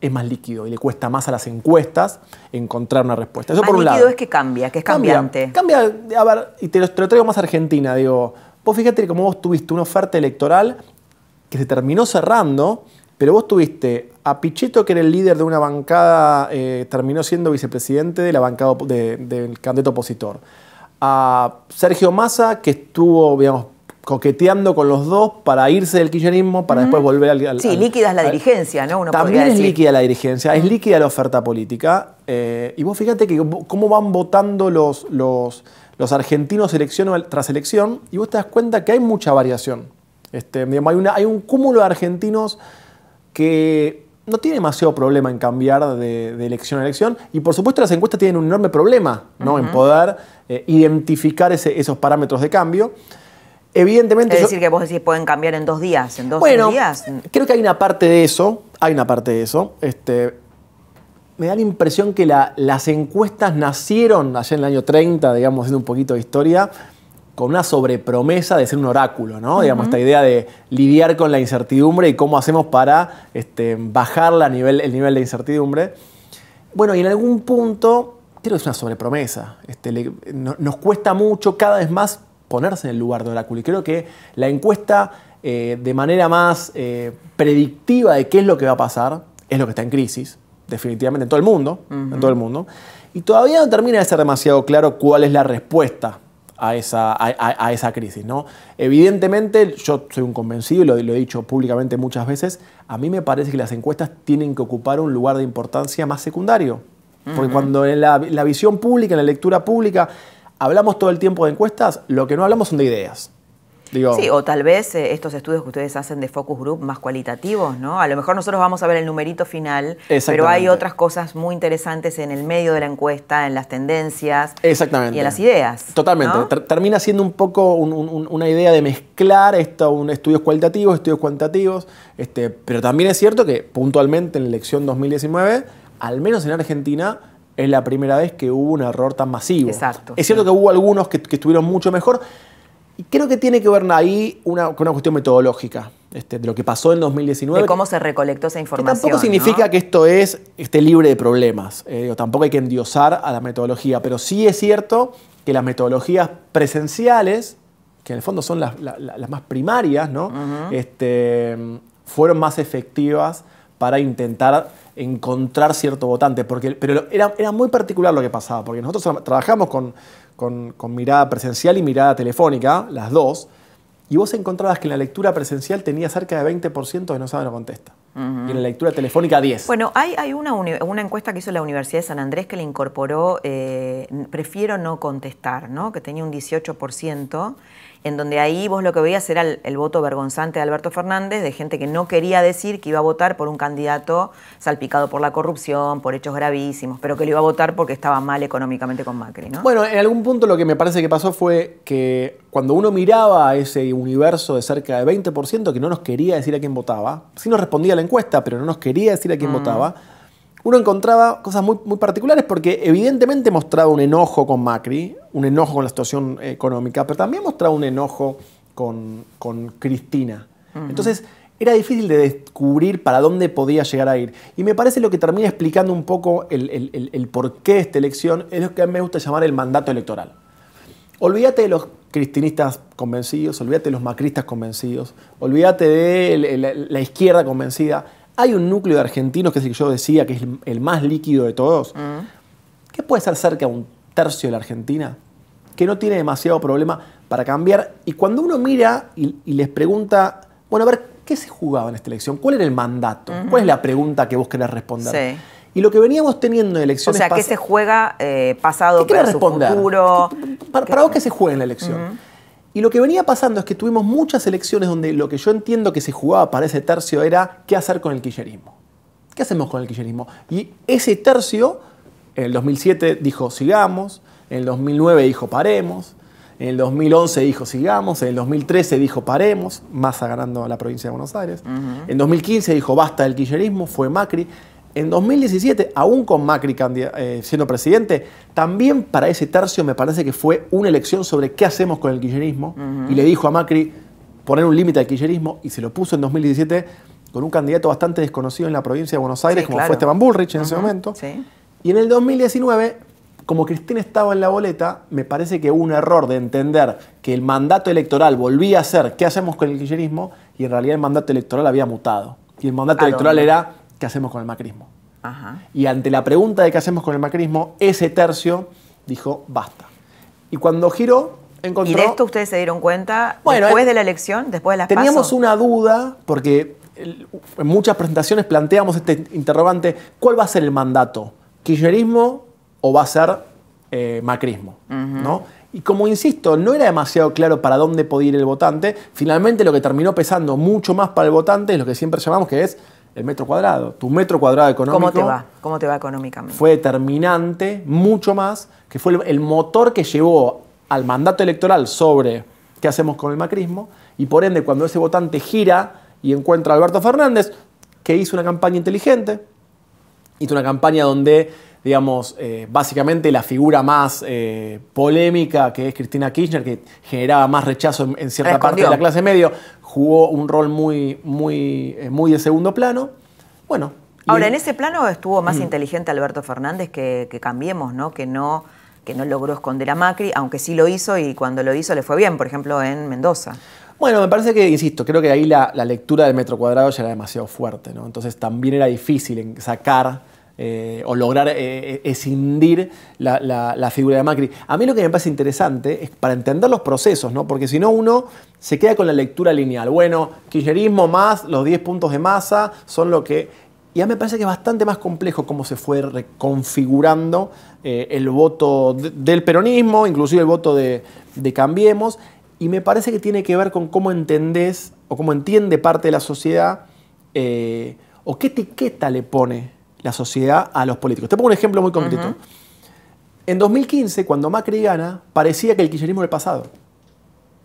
es más líquido y le cuesta más a las encuestas encontrar una respuesta. Eso por un líquido es que cambia, que es cambiante. Cambia, a ver, y te lo, te lo traigo más a Argentina, digo, vos fíjate como vos tuviste una oferta electoral que se terminó cerrando, pero vos tuviste a Pichetto, que era el líder de una bancada, eh, terminó siendo vicepresidente de la bancada del candidato opositor. A Sergio Massa, que estuvo, digamos, coqueteando con los dos para irse del kirchnerismo, para después volver al, Sí, líquida es la dirigencia, ¿no? Uno también es líquida la dirigencia, es líquida la oferta política. Eh, y vos fíjate que cómo van votando los, los, los argentinos elección tras elección, y vos te das cuenta que hay mucha variación. Este, hay, una, hay un cúmulo de argentinos que no tiene demasiado problema en cambiar de, elección a elección. Y por supuesto las encuestas tienen un enorme problema ¿no? en poder eh, identificar esos parámetros de cambio. Evidentemente. Es decir, que vos decís pueden cambiar en dos días, en dos bueno, días. Creo que hay una parte de eso. Hay una parte de eso. Este, me da la impresión que las encuestas nacieron allá en el año 30, digamos, haciendo un poquito de historia, con una sobrepromesa de ser un oráculo, ¿no? Digamos, esta idea de lidiar con la incertidumbre y cómo hacemos para este, bajar la nivel, el nivel de incertidumbre. Bueno, y en algún punto, creo que es una sobrepromesa. Este, nos cuesta mucho cada vez más ponerse en el lugar de oráculo. Y creo que la encuesta, eh, de manera más eh, predictiva de qué es lo que va a pasar, es lo que está en crisis, definitivamente, en todo el mundo. En todo el mundo. Y todavía no termina de ser demasiado claro cuál es la respuesta a esa, a, esa crisis. ¿no? Evidentemente, yo soy un convencido, y lo, he dicho públicamente muchas veces, a mí me parece que las encuestas tienen que ocupar un lugar de importancia más secundario. Porque cuando en la, visión pública, en la lectura pública, hablamos todo el tiempo de encuestas, lo que no hablamos son de ideas. Digo, Sí, o tal vez eh, estos estudios que ustedes hacen de focus group más cualitativos, ¿no? A lo mejor nosotros vamos a ver el numerito final, pero hay otras cosas muy interesantes en el medio de la encuesta, en las tendencias Exactamente. y en las ideas. Totalmente. Termina siendo un poco un- un- una idea de mezclar esto, un estudios cualitativos, estudios cuantitativos. Este, pero también es cierto que puntualmente en la elección 2019, al menos en Argentina, es la primera vez que hubo un error tan masivo. Exacto, Es cierto sí. que hubo algunos que, que estuvieron mucho mejor. Y creo que tiene que ver ahí una, con una cuestión metodológica este, de lo que pasó en 2019. De cómo se recolectó esa Que información. tampoco significa ¿no? que esto es esté libre de problemas. eh, digo, tampoco hay que endiosar a la metodología, pero sí es cierto que las metodologías presenciales, que en el fondo son las, la- la- las más primarias, ¿no? este, fueron más efectivas para intentar encontrar cierto votante. Porque, pero era, era muy particular lo que pasaba, porque nosotros tra- trabajamos con, con- con mirada presencial y mirada telefónica, las dos, y vos encontrabas que en la lectura presencial tenía cerca de 20% de no sabe no contesta. Y en la lectura telefónica 10. Bueno, hay, hay una, una encuesta que hizo la Universidad de San Andrés que le incorporó eh, prefiero no contestar, ¿no? que tenía un 18%, en donde ahí vos lo que veías era el, el voto vergonzante de Alberto Fernández, de gente que no quería decir que iba a votar por un candidato salpicado por la corrupción, por hechos gravísimos, pero que lo iba a votar porque estaba mal económicamente con Macri. ¿no? Bueno, en algún punto lo que me parece que pasó fue que cuando uno miraba a ese universo de cerca de 20% que no nos quería decir a quién votaba, sí nos respondía a la encuesta, pero no nos quería decir a quién votaba, uno encontraba cosas muy, muy particulares porque evidentemente mostraba un enojo con Macri, un enojo con la situación económica, pero también mostraba un enojo con, con Cristina. Entonces era difícil de descubrir para dónde podía llegar a ir. Y me parece lo que termina explicando un poco el, el- el- el porqué de esta elección es lo que a mí me gusta llamar el mandato electoral. Olvídate de los cristinistas convencidos, olvídate de los macristas convencidos, olvídate de la izquierda convencida. Hay un núcleo de argentinos, que es el que yo decía, que es el, más líquido de todos, que puede ser cerca de un tercio de la Argentina, que no tiene demasiado problema para cambiar. Y cuando uno mira y, y les pregunta, bueno, a ver, ¿qué se jugaba en esta elección? ¿Cuál era el mandato? ¿Cuál es la pregunta que vos querés responder? Sí. Y lo que veníamos teniendo en o elecciones sea, ¿qué se juega eh, pasado ¿Qué versus responder? futuro? Para, para vos, ¿qué se juega en la elección? Y lo que venía pasando es que tuvimos muchas elecciones donde lo que yo entiendo que se jugaba para ese tercio era qué hacer con el kirchnerismo. ¿Qué hacemos con el kirchnerismo? Y ese tercio, en el 2007 dijo sigamos, en el 2009 dijo paremos, en el 2011 dijo sigamos, en el 2013 dijo paremos, Massa ganando la provincia de Buenos Aires, en 2015 dijo basta del kirchnerismo, fue Macri. En 2017, aún con Macri eh, siendo presidente, también para ese tercio me parece que fue una elección sobre qué hacemos con el kirchnerismo. Y le dijo a Macri poner un límite al kirchnerismo y se lo puso en 2017 con un candidato bastante desconocido en la provincia de Buenos Aires, Sí, como claro. fue Esteban Bullrich en ese momento. sí. Y en el 2019, como Cristina estaba en la boleta, me parece que hubo un error de entender que el mandato electoral volvía a ser qué hacemos con el kirchnerismo y en realidad el mandato electoral había mutado. Y el mandato ¿A electoral era qué hacemos con el macrismo. Ajá. Y ante la pregunta de qué hacemos con el macrismo, ese tercio dijo basta. Y cuando giró, encontró... ¿Y de esto ustedes se dieron cuenta Bueno, después eh, de la elección, después de las Teníamos PASO? una duda, porque en muchas presentaciones planteamos este interrogante, ¿cuál va a ser el mandato? ¿Kirchnerismo o va a ser eh, macrismo? ¿no? Y como insisto, no era demasiado claro para dónde podía ir el votante, finalmente lo que terminó pesando mucho más para el votante es lo que siempre llamamos que es el metro cuadrado. Tu metro cuadrado económico ¿Cómo te va? ¿Cómo te va económicamente? fue determinante, mucho más, que fue el, motor que llevó al mandato electoral sobre qué hacemos con el macrismo, y por ende cuando ese votante gira y encuentra a Alberto Fernández, que hizo una campaña inteligente, hizo una campaña donde, digamos, eh, básicamente la figura más eh, polémica, que es Cristina Kirchner, que generaba más rechazo en, en cierta parte de la clase medio, jugó un rol muy, muy, eh, muy de segundo plano. Bueno. Ahora, en ese plano estuvo más inteligente Alberto Fernández que, que Cambiemos, ¿no? Que no que no logró esconder a Macri, aunque sí lo hizo y cuando lo hizo le fue bien, por ejemplo, en Mendoza. Bueno, me parece que, insisto, creo que ahí la, la lectura del metro cuadrado ya era demasiado fuerte, ¿no? Entonces también era difícil sacar eh, o lograr eh, escindir la, figura de Macri. A mí lo que me parece interesante es para entender los procesos, ¿no? Porque si no uno se queda con la lectura lineal. Bueno, kirchnerismo más los 10 puntos de masa son lo que... Y a mí me parece que es bastante más complejo cómo se fue reconfigurando eh, el voto de- del peronismo, inclusive el voto de, Cambiemos, y me parece que tiene que ver con cómo entendés o cómo entiende parte de la sociedad eh, o qué etiqueta le pone la sociedad a los políticos. Te pongo un ejemplo muy concreto. En 2015, cuando Macri gana, parecía que el kirchnerismo era el pasado.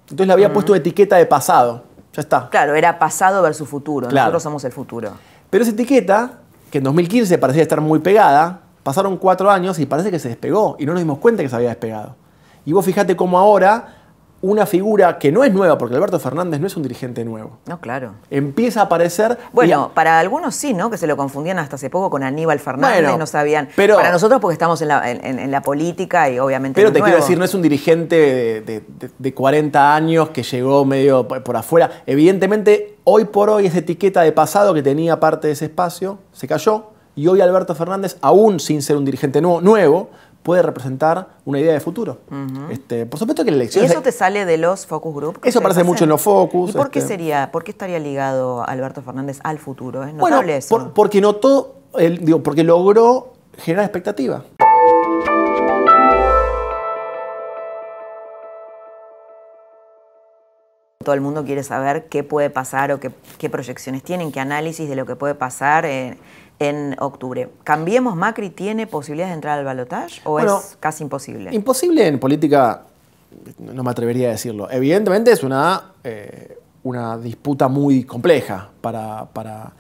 Entonces le había puesto una etiqueta de pasado. Ya está. Claro, era pasado versus futuro. Claro. Nosotros somos el futuro. Pero esa etiqueta, que en 2015 parecía estar muy pegada, pasaron cuatro años y parece que se despegó y no nos dimos cuenta que se había despegado. Y vos fijate cómo ahora una figura que no es nueva, porque Alberto Fernández no es un dirigente nuevo, No, claro. empieza a aparecer... Bueno, para algunos sí, ¿no? Que se lo confundían hasta hace poco con Aníbal Fernández, Bueno, no sabían. pero- para nosotros porque estamos en la, en- en la política y obviamente Pero te quiero decir, no es un dirigente de, de- de- de 40 años que llegó medio por por afuera. Evidentemente, hoy por hoy esa etiqueta de pasado que tenía parte de ese espacio se cayó y hoy Alberto Fernández, aún sin ser un dirigente nuevo, nuevo puede representar una idea de futuro. este, por supuesto que la ¿Y elección... eso te sale de los focus group? Eso aparece mucho en los focus, ¿Y por qué este. sería, por qué estaría ligado Alberto Fernández al futuro? Es Bueno, notable eso. por- porque notó, el- digo, porque logró generar expectativa. Todo el mundo quiere saber qué puede pasar o qué, qué proyecciones tienen, qué análisis de lo que puede pasar en, en octubre. ¿Cambiemos Macri tiene posibilidades de entrar al balotaje o Bueno, es casi imposible? Imposible en política, no me atrevería a decirlo. Evidentemente es una, eh, una disputa muy compleja para, para,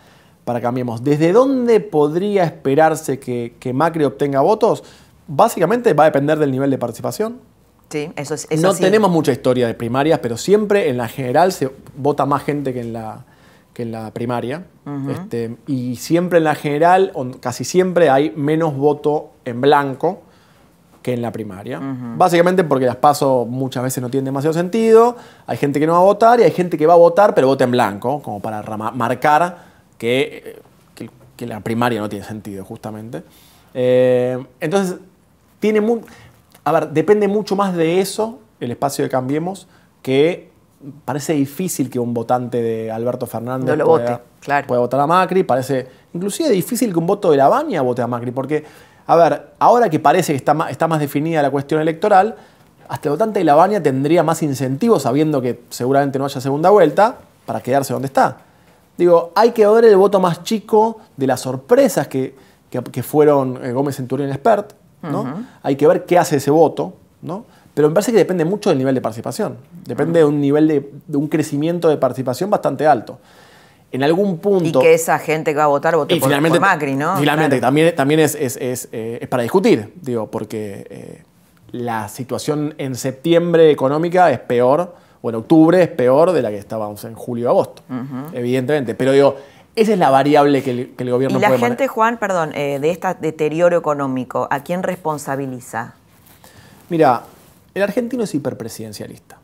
para Cambiemos. ¿Desde dónde podría esperarse que, que Macri obtenga votos? Básicamente va a depender del nivel de participación. sí, eso es es no tenemos mucha historia de primarias, pero siempre en la general se vota más gente que en la, que en la primaria. Este, y siempre en la general, casi siempre, hay menos voto en blanco que en la primaria. Básicamente porque las pasos muchas veces no tienen demasiado sentido, hay gente que no va a votar y hay gente que va a votar pero vota en blanco, como para marcar que, eh, que- que la primaria no tiene sentido, justamente. Eh, entonces, tiene a ver, depende mucho más de eso, el espacio de Cambiemos, que parece difícil que un votante de Alberto Fernández No lo pueda, vote, claro. pueda votar a Macri. Parece inclusive difícil que un voto de la Baña vote a Macri, porque, a ver, ahora que parece que está más, está más definida la cuestión electoral, hasta el votante de la Baña tendría más incentivos, sabiendo que seguramente no haya segunda vuelta, para quedarse donde está. Digo, hay que ver el voto más chico de las sorpresas que, que- que fueron eh, Gómez Centurión y Expert, ¿no? Hay que ver qué hace ese voto, ¿no? Pero me parece que depende mucho del nivel de participación. Depende de un nivel de, de un crecimiento de participación bastante alto. En algún Y punto. que esa gente que va a votar vote Y por, por Macri, ¿no? Finalmente, Claro. también, también es, es- es, eh, es para discutir, digo, porque eh, la situación en septiembre económica es peor, o en octubre es peor de la que estábamos en julio y agosto, evidentemente. Pero digo, esa es la variable que el, que el gobierno Y la puede gente, manejar. Juan, perdón, eh, de este deterioro económico, ¿a quién responsabiliza? Mira, el argentino es hiperpresidencialista,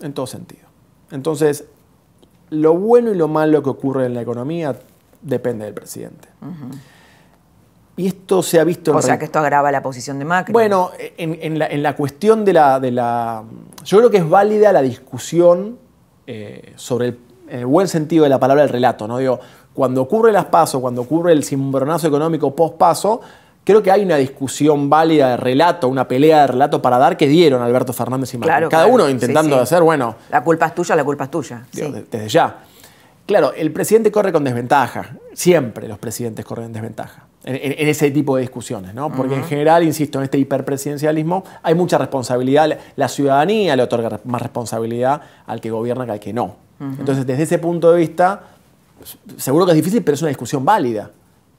en todo sentido. Entonces, lo bueno y lo malo que ocurre en la economía depende del presidente. Y esto se ha visto en O sea re- que esto agrava la posición de Macri. Bueno, en, en la, en la cuestión de la, de la- Yo creo que es válida la discusión eh, sobre el, en el buen sentido de la palabra el relato, ¿no? Digo, cuando ocurre las pasos, cuando ocurre el cimbronazo económico post-paso, creo que hay una discusión válida de relato, una pelea de relato para dar que dieron Alberto Fernández y Macri. Claro, Cada claro. uno intentando sí. hacer, bueno, La culpa es tuya, la culpa es tuya. digo, sí. de- desde ya. Claro, el presidente corre con desventaja. Siempre los presidentes corren en desventaja. En, ese tipo de discusiones, ¿no? Porque en general, insisto, en este hiperpresidencialismo hay mucha responsabilidad. La- ciudadanía le otorga más responsabilidad al que gobierna que al que no. Entonces, desde ese punto de vista, seguro que es difícil, pero es una discusión válida,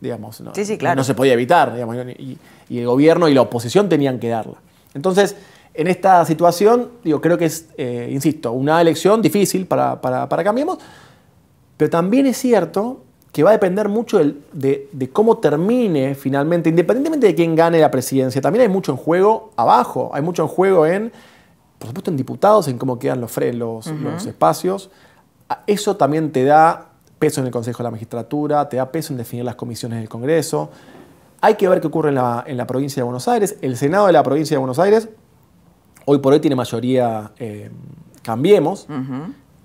digamos. ¿no? Sí, sí, claro. No se podía evitar, digamos, y, y el gobierno y la oposición tenían que darla. Entonces, en esta situación, digo, creo que es, eh, insisto, una elección difícil para, para, para Cambiemos, pero también es cierto que va a depender mucho de, de cómo termine finalmente, independientemente de quién gane la presidencia, también hay mucho en juego abajo, hay mucho en juego en, por supuesto, en diputados, en cómo quedan los, los, los espacios. Eso también te da peso en el Consejo de la Magistratura, te da peso en definir las comisiones del Congreso. Hay que ver qué ocurre en la, en la provincia de Buenos Aires. El Senado de la provincia de Buenos Aires hoy por hoy tiene mayoría eh, Cambiemos.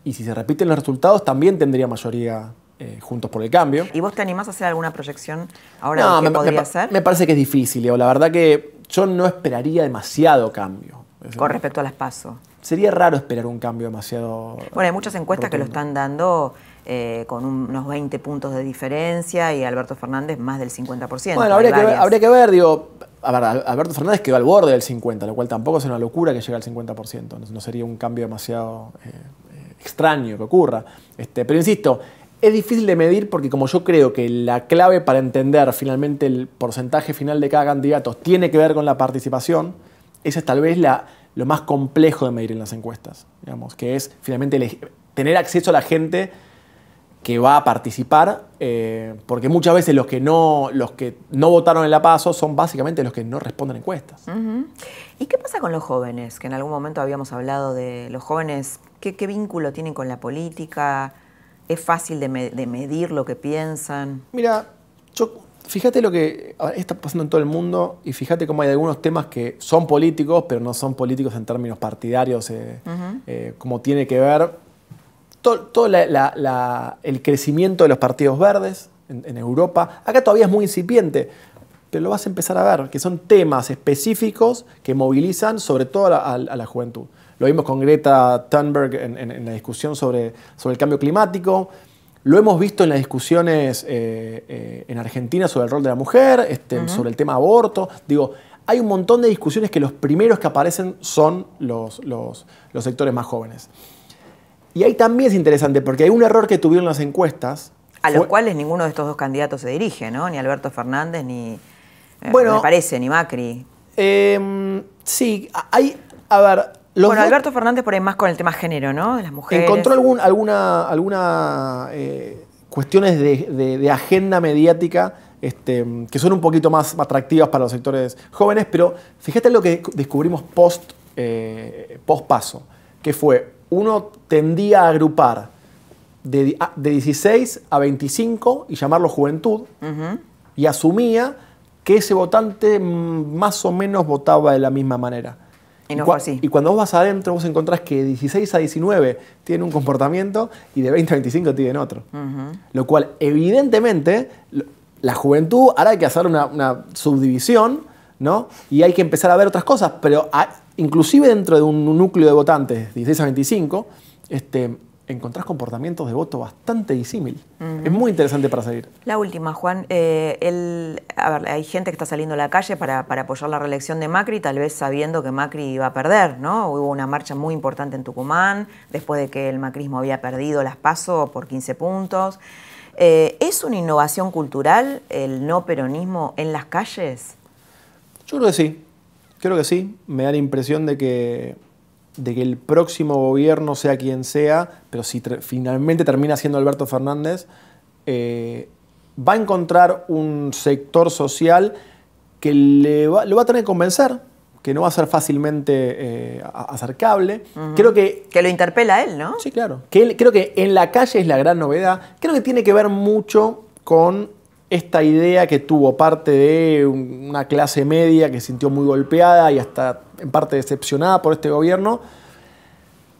Y si se repiten los resultados, también tendría mayoría eh, Juntos por el Cambio. ¿Y vos te animás a hacer alguna proyección ahora No, de qué me, podría me- ser? me parece que es difícil, Leo. La verdad que yo no esperaría demasiado cambio. Con respecto a las PASO. sería raro esperar un cambio demasiado. Bueno, hay muchas encuestas que lo están dando eh, con unos 20 puntos de diferencia y Alberto Fernández más del 50%. Bueno, habría que, ver, varias. habría que ver, digo, a ver, Al- Alberto Fernández quedó al borde del 50, lo cual tampoco es una locura que llegue al 50%, no, no sería un cambio demasiado eh, eh, extraño que ocurra. Este, pero insisto, es difícil de medir porque como yo creo que la clave para entender finalmente el porcentaje final de cada candidato tiene que ver con la participación, esa es tal vez la, lo más complejo de medir en las encuestas, digamos, que es finalmente tener acceso a la gente que va a participar, eh, porque muchas veces los que, no, los que no votaron en la PASO son básicamente los que no responden encuestas. ¿Y qué pasa con los jóvenes? Que en algún momento habíamos hablado de los jóvenes, ¿qué, qué vínculo tienen con la política? ¿Es fácil de, me- de medir lo que piensan? Mira, yo, fíjate lo que está pasando en todo el mundo y fíjate cómo hay algunos temas que son políticos, pero no son políticos en términos partidarios, eh, eh, como tiene que ver todo, todo la- la- la- el crecimiento de los partidos verdes en, en Europa. Acá todavía es muy incipiente, pero lo vas a empezar a ver, que son temas específicos que movilizan sobre todo a la, a- a la juventud. Lo vimos con Greta Thunberg en, en- en la discusión sobre, sobre el cambio climático. Lo hemos visto en las discusiones eh, eh, en Argentina sobre el rol de la mujer, este, sobre el tema aborto. Digo, hay un montón de discusiones que los primeros que aparecen son los, los- los sectores más jóvenes. Y ahí también es interesante porque hay un error que tuvieron las encuestas. A los Fue- cuales ninguno de estos dos candidatos se dirige, ¿no? Ni Alberto Fernández, ni. eh, Bueno. me parece, ni Macri. Eh, sí, hay. A ver. Los bueno, Alberto Fernández por ahí más con el tema género, ¿no? De las mujeres. encontró algún, alguna, alguna eh, cuestiones de, de- de agenda mediática este, que son un poquito más atractivas para los sectores jóvenes, pero fíjate lo que descubrimos post, eh, post paso, que fue, uno tendía a agrupar de, di- a- de 16 a 25 y llamarlo juventud, y asumía que ese votante más o menos votaba de la misma manera. Y no fue así. Y cuando vos vas adentro, vos encontrás que de 16 a 19 tienen un comportamiento y de 20 a 25 tienen otro. Lo cual, evidentemente, la juventud, ahora hay que hacer una, una subdivisión, ¿no? Y hay que empezar a ver otras cosas, pero hay- inclusive dentro de un núcleo de votantes, 16 a 25, este, encontrás comportamientos de voto bastante disímil. Es muy interesante para seguir. La última, Juan. Eh, el- a ver, hay gente que está saliendo a la calle para, para apoyar la reelección de Macri, tal vez sabiendo que Macri iba a perder, ¿no? Hubo una marcha muy importante en Tucumán, después de que el macrismo había perdido las PASO por 15 puntos. Eh, ¿Es una innovación cultural el no peronismo en las calles? Yo creo que sí, creo que sí. Me da la impresión de que, de que el próximo gobierno, sea quien sea, pero si finalmente termina siendo Alberto Fernández, eh, va a encontrar un sector social que le va, lo va a tener que convencer, que no va a ser fácilmente eh, acercable. Creo que Que lo interpela a él, ¿no? Sí, claro. Que él- creo que en la calle es la gran novedad. Creo que tiene que ver mucho con esta idea que tuvo parte de un- una clase media que sintió muy golpeada y hasta en parte decepcionada por este gobierno,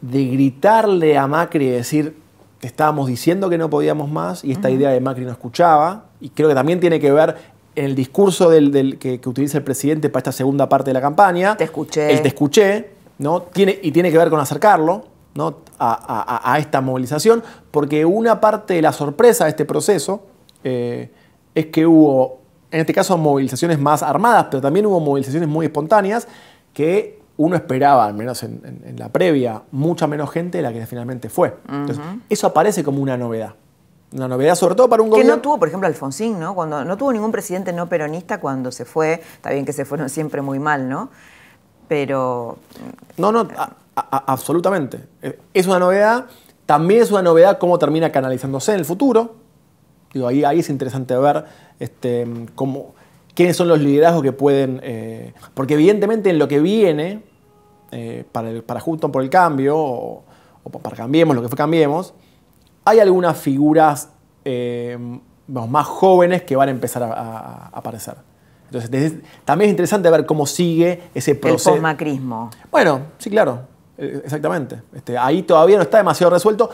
de gritarle a Macri y decir, te estábamos diciendo que no podíamos más y esta idea de Macri no escuchaba. Y creo que también tiene que ver en el discurso del, del- que, que utiliza el presidente para esta segunda parte de la campaña. Te escuché. El te escuché, ¿no? Tiene, y tiene que ver con acercarlo ¿no? a, a- a esta movilización, porque una parte de la sorpresa de este proceso eh, es que hubo, en este caso, movilizaciones más armadas, pero también hubo movilizaciones muy espontáneas que uno esperaba, al menos en, en- en la previa, mucha menos gente de la que finalmente fue. Entonces, eso aparece como una novedad. Una novedad sobre todo para un Que gobierno... no tuvo, por ejemplo, Alfonsín, ¿no? Cuando no tuvo ningún presidente no peronista cuando se fue, está bien que se fueron siempre muy mal, ¿no? Pero No, no, a- a- absolutamente. Eh, Es una novedad. También es una novedad cómo termina canalizándose en el futuro. Digo, ahí, ahí es interesante ver este, cómo, quiénes son los liderazgos que pueden. eh, porque evidentemente en lo que viene, eh, para, el- para Juntos por el Cambio, o, o para Cambiemos, lo que fue Cambiemos, hay algunas figuras eh, más jóvenes que van a empezar a, a- a aparecer. Entonces, desde- también es interesante ver cómo sigue ese el proceso. posmacrismo. Bueno, sí, claro, exactamente. Este, ahí todavía no está demasiado resuelto.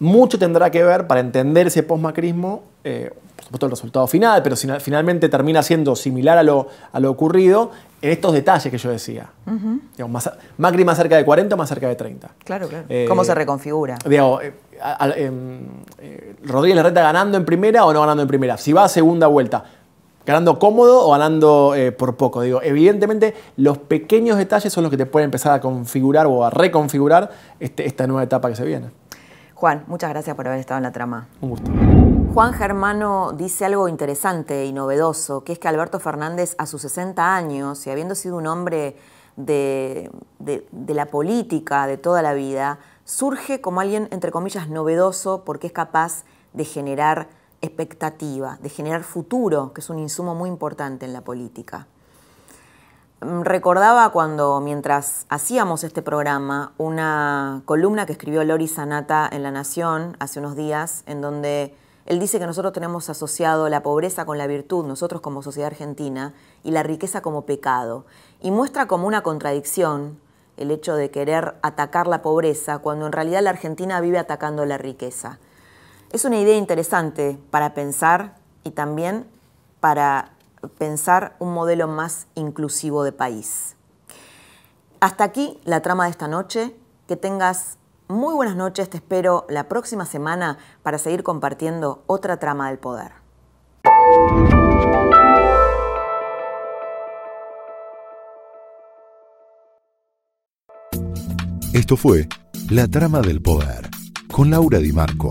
Mucho tendrá que ver para entender ese postmacrismo, eh, por supuesto el resultado final, pero finalmente termina siendo similar a lo, a lo ocurrido en estos detalles que yo decía. más, Macri más cerca de 40 o más cerca de 30. Claro, claro. Eh, ¿Cómo se reconfigura? Digo, eh, em, Rodríguez Larreta ganando en primera o no ganando en primera. Si va a segunda vuelta, ganando cómodo o ganando por poco. Digo, evidentemente los pequeños detalles son los que te pueden empezar a configurar o a reconfigurar este, esta nueva etapa que se viene. Juan, muchas gracias por haber estado en la trama. Un gusto. Juan Germano dice algo interesante y novedoso, que es que Alberto Fernández a sus 60 años y habiendo sido un hombre de, la política de toda la vida, surge como alguien, entre comillas, novedoso porque es capaz de generar expectativa, de generar futuro, que es un insumo muy importante en la política. Mm, recordaba cuando, mientras hacíamos este programa, una columna que escribió Lori Sanata en La Nación hace unos días, en donde él dice que nosotros tenemos asociado la pobreza con la virtud, nosotros como sociedad argentina, y la riqueza como pecado. Y muestra como una contradicción el hecho de querer atacar la pobreza cuando en realidad la Argentina vive atacando la riqueza. Es una idea interesante para pensar y también para pensar un modelo más inclusivo de país. Hasta aquí la trama de esta noche. Que tengas muy buenas noches. Te espero la próxima semana para seguir compartiendo otra trama del poder. Esto fue La Trama del Poder con Laura Di Marco,